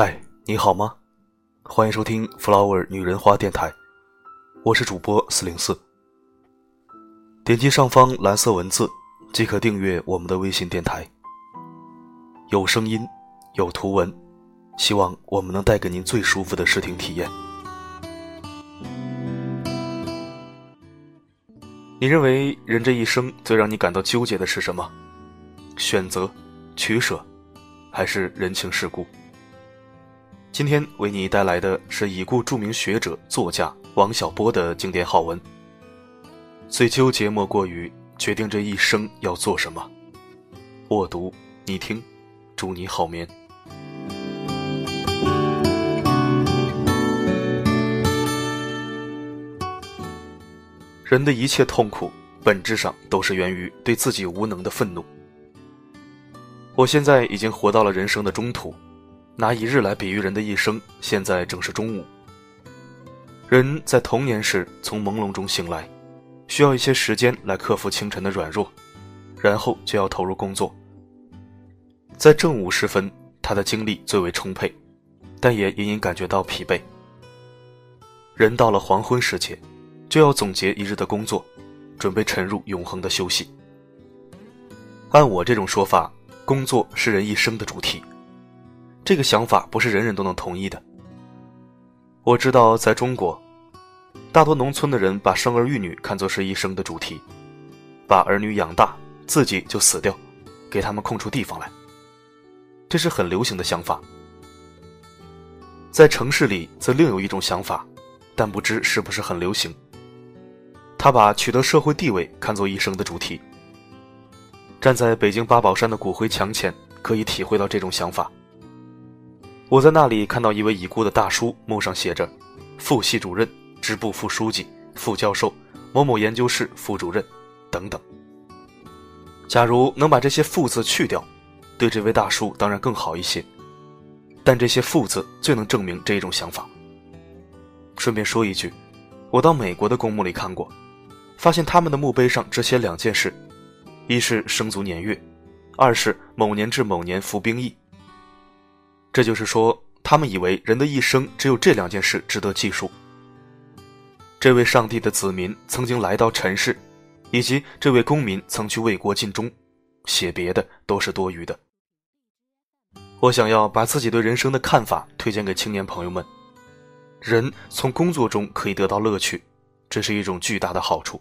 嗨，你好吗？欢迎收听 Flower 女人花电台，我是主播四零四。点击上方蓝色文字即可订阅我们的微信电台，有声音，有图文，希望我们能带给您最舒服的视听体验。你认为人这一生最让你感到纠结的是什么？选择、取舍，还是人情世故？今天为你带来的是已故著名学者、作家王小波的经典好文。最纠结莫过于决定这一生要做什么。我读，你听，祝你好眠。人的一切痛苦，本质上都是源于对自己无能的愤怒。我现在已经活到了人生的中途。拿一日来比喻人的一生，现在正是中午。人在童年时从朦胧中醒来，需要一些时间来克服清晨的软弱，然后就要投入工作。在正午时分，他的精力最为充沛，但也隐隐感觉到疲惫。人到了黄昏时节，就要总结一日的工作，准备沉入永恒的休息。按我这种说法，工作是人一生的主题。这个想法不是人人都能同意的。我知道，在中国，大多农村的人把生儿育女看作是一生的主题，把儿女养大，自己就死掉，给他们空出地方来。这是很流行的想法。在城市里，则另有一种想法，但不知是不是很流行。他把取得社会地位看作一生的主题。站在北京八宝山的骨灰墙前，可以体会到这种想法。我在那里看到一位已故的大叔，墓上写着“副系主任、支部副书记、副教授、某某研究室副主任”等等。假如能把这些“副”字去掉，对这位大叔当然更好一些。但这些“副”字最能证明这一种想法。顺便说一句，我到美国的公墓里看过，发现他们的墓碑上只写两件事：一是生卒年月，二是某年至某年服兵役。这就是说，他们以为人的一生只有这两件事值得记述。这位上帝的子民曾经来到尘世，以及这位公民曾去为国尽忠，写别的都是多余的。我想要把自己对人生的看法推荐给青年朋友们：人从工作中可以得到乐趣，这是一种巨大的好处。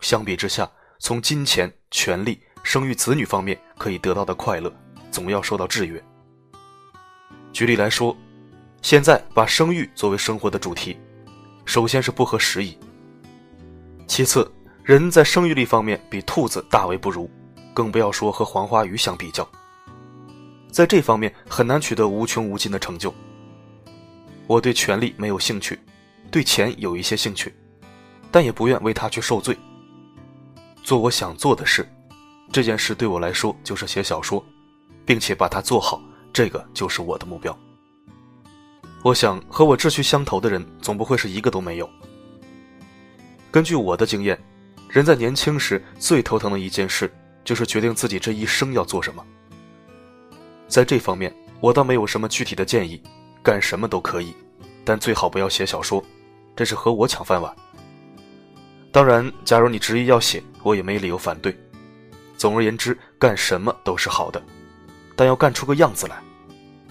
相比之下，从金钱、权力、生育子女方面可以得到的快乐，总要受到制约。举例来说，现在把生育作为生活的主题，首先是不合时宜。其次，人在生育力方面比兔子大为不如，更不要说和黄花鱼相比较。在这方面很难取得无穷无尽的成就。我对权力没有兴趣，对钱有一些兴趣，但也不愿为他去受罪。做我想做的事，这件事对我来说就是写小说，并且把它做好。这个就是我的目标。我想和我志趣相投的人，总不会是一个都没有。根据我的经验，人在年轻时最头疼的一件事，就是决定自己这一生要做什么。在这方面，我倒没有什么具体的建议，干什么都可以，但最好不要写小说，这是和我抢饭碗。当然，假如你执意要写，我也没理由反对。总而言之，干什么都是好的。但要干出个样子来，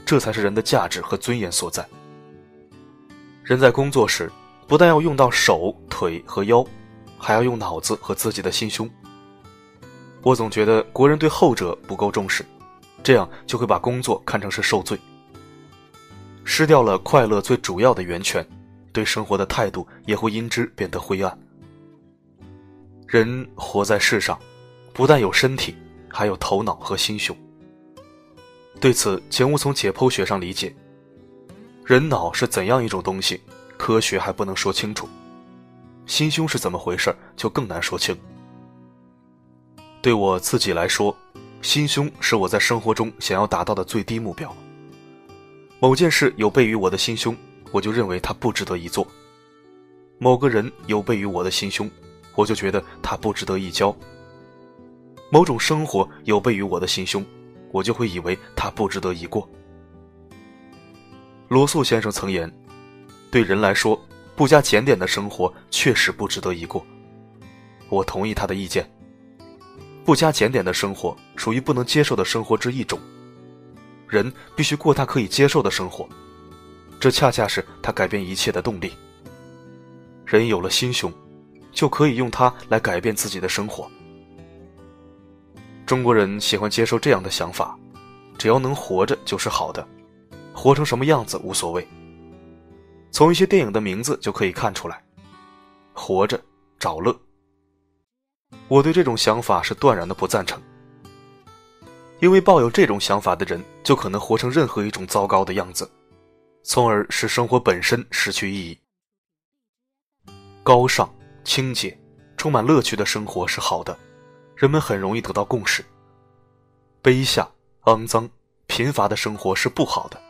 这才是人的价值和尊严所在。人在工作时，不但要用到手、腿和腰，还要用脑子和自己的心胸。我总觉得国人对后者不够重视，这样就会把工作看成是受罪，失掉了快乐最主要的源泉，对生活的态度也会因之变得灰暗。人活在世上，不但有身体，还有头脑和心胸。对此，请勿从解剖学上理解。人脑是怎样一种东西，科学还不能说清楚。心胸是怎么回事，就更难说清。对我自己来说，心胸是我在生活中想要达到的最低目标。某件事有悖于我的心胸，我就认为它不值得一做；某个人有悖于我的心胸，我就觉得他不值得一交；某种生活有悖于我的心胸。我就会以为他不值得一过。罗素先生曾言：“对人来说，不加检点的生活确实不值得一过。”我同意他的意见。不加检点的生活属于不能接受的生活之一种。人必须过他可以接受的生活，这恰恰是他改变一切的动力。人有了心胸，就可以用它来改变自己的生活。中国人喜欢接受这样的想法：只要能活着就是好的，活成什么样子无所谓。从一些电影的名字就可以看出来，活着找乐。我对这种想法是断然的不赞成，因为抱有这种想法的人就可能活成任何一种糟糕的样子，从而使生活本身失去意义。高尚、清洁、充满乐趣的生活是好的，人们很容易得到共识。卑下、肮脏、贫乏的生活是不好的，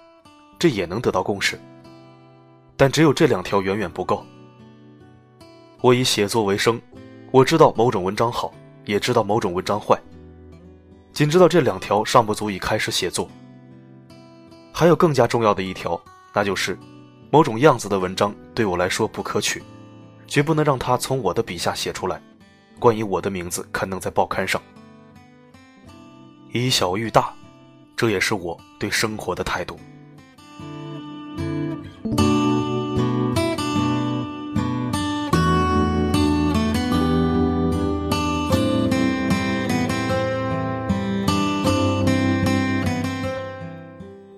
这也能得到共识。但只有这两条远远不够。我以写作为生。我知道某种文章好，也知道某种文章坏。仅知道这两条尚不足以开始写作。还有更加重要的一条，那就是，某种样子的文章对我来说不可取，绝不能让它从我的笔下写出来。关于我的名字刊登在报刊上，以小喻大，这也是我对生活的态度。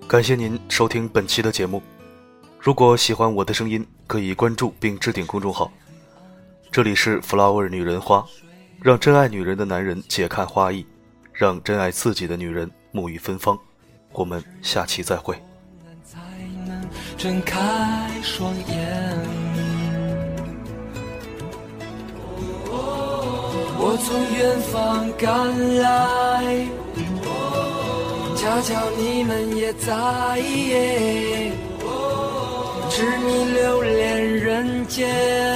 感谢您收听本期的节目。如果喜欢我的声音，可以关注并置顶公众号。这里是 Flower 女人花，让真爱女人的男人解看花艺，让真爱自己的女人沐浴芬芳。我们下期再会。我从远方赶来。恰巧你们也在，痴迷留恋人间，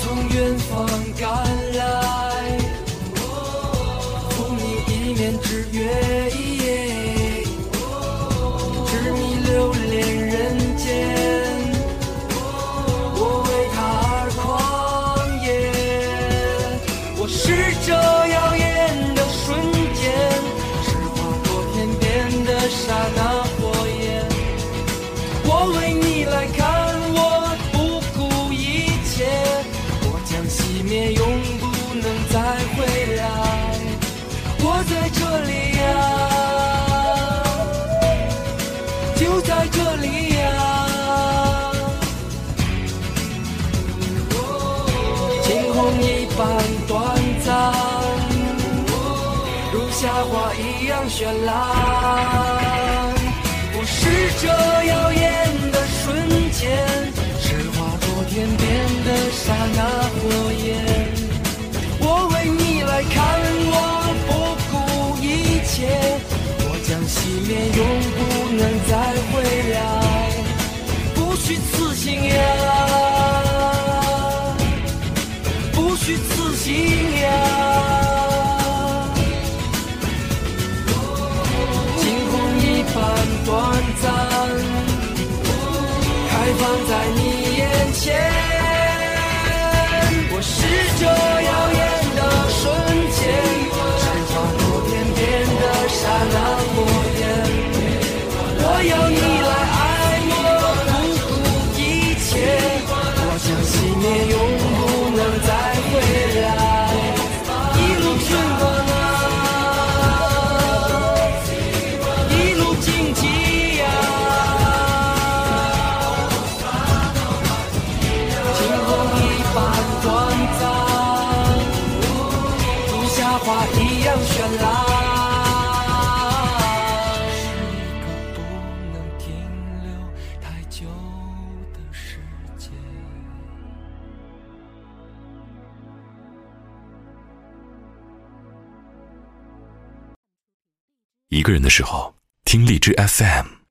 从远方赶来，赴你一面之约。般短暂，如夏花一样绚烂，我是这耀眼的瞬间，是划过天边的刹那火焰。我为你来看，我不顾一切，我将熄灭，永不能再回来。不虚此行呀。记。花花一样绚烂。一个人的时候，听荔枝 FM。